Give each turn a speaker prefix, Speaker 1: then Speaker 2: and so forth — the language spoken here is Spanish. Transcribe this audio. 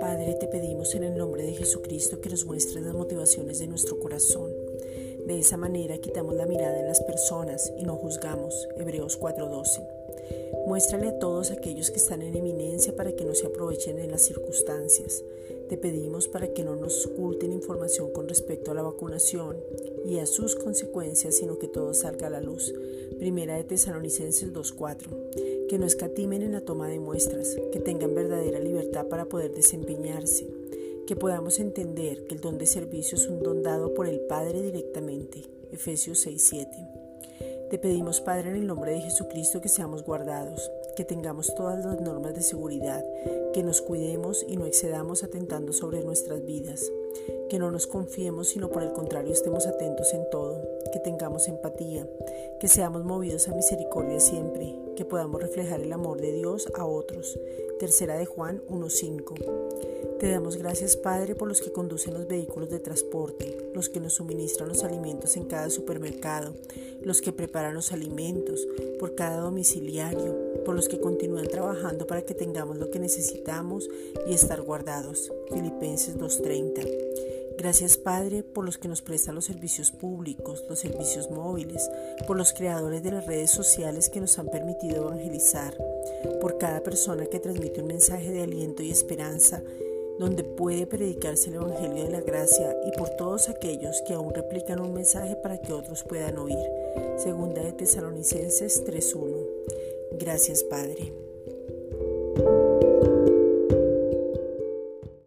Speaker 1: Padre, te pedimos en el nombre de Jesucristo que nos muestres las motivaciones de nuestro corazón. De esa manera quitamos la mirada en las personas y no juzgamos. Hebreos 4:12. Muéstrale a todos aquellos que están en eminencia para que no se aprovechen en las circunstancias. Te pedimos para que no nos oculten información con respecto a la vacunación y a sus consecuencias, sino que todo salga a la luz. Primera de Tesalonicenses 2.4. Que no escatimen en la toma de muestras, que tengan verdadera libertad para poder desempeñarse, que podamos entender que el don de servicio es un don dado por el Padre directamente. Efesios 6.7. Te pedimos, Padre, en el nombre de Jesucristo, que seamos guardados, que tengamos todas las normas de seguridad, que nos cuidemos y no excedamos atentando sobre nuestras vidas, que no nos confiemos, sino por el contrario estemos atentos en todo, que tengamos empatía, que seamos movidos a misericordia siempre, que podamos reflejar el amor de Dios a otros. Tercera de Juan 1.5. Te damos gracias, Padre, por los que conducen los vehículos de transporte, los que nos suministran los alimentos en cada supermercado, los que preparan los alimentos, por cada domiciliario, por los que continúan trabajando para que tengamos lo que necesitamos y estar guardados. Filipenses 2.30. Gracias Padre por los que nos prestan los servicios públicos, los servicios móviles, por los creadores de las redes sociales que nos han permitido evangelizar, por cada persona que transmite un mensaje de aliento y esperanza donde puede predicarse el Evangelio de la Gracia y por todos aquellos que aún replican un mensaje para que otros puedan oír. Segunda de Tesalonicenses 3.1. Gracias Padre.